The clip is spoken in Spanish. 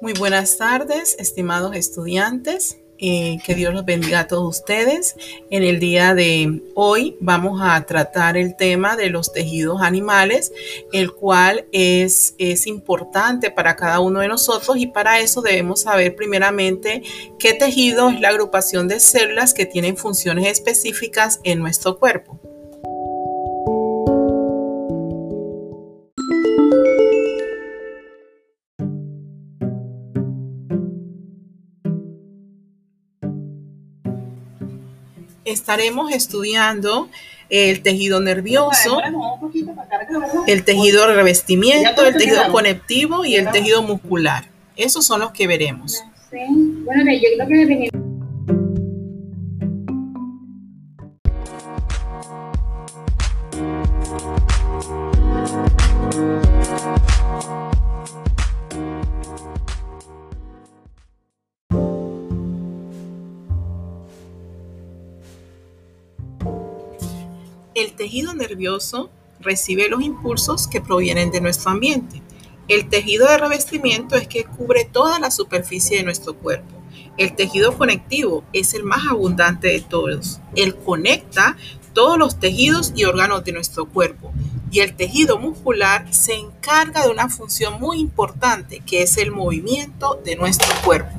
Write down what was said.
Muy buenas tardes, estimados estudiantes. Eh, que Dios los bendiga a todos ustedes. En el día de hoy vamos a tratar el tema de los tejidos animales, el cual es, es importante para cada uno de nosotros y para eso debemos saber primeramente qué tejido es la agrupación de células que tienen funciones específicas en nuestro cuerpo. Estaremos estudiando el tejido nervioso, el tejido de revestimiento, el tejido conectivo y el tejido muscular. Esos son los que veremos. Bueno, yo creo que El tejido nervioso recibe los impulsos que provienen de nuestro ambiente. El tejido de revestimiento es que cubre toda la superficie de nuestro cuerpo. El tejido conectivo es el más abundante de todos. Él conecta todos los tejidos y órganos de nuestro cuerpo. Y el tejido muscular se encarga de una función muy importante que es el movimiento de nuestro cuerpo.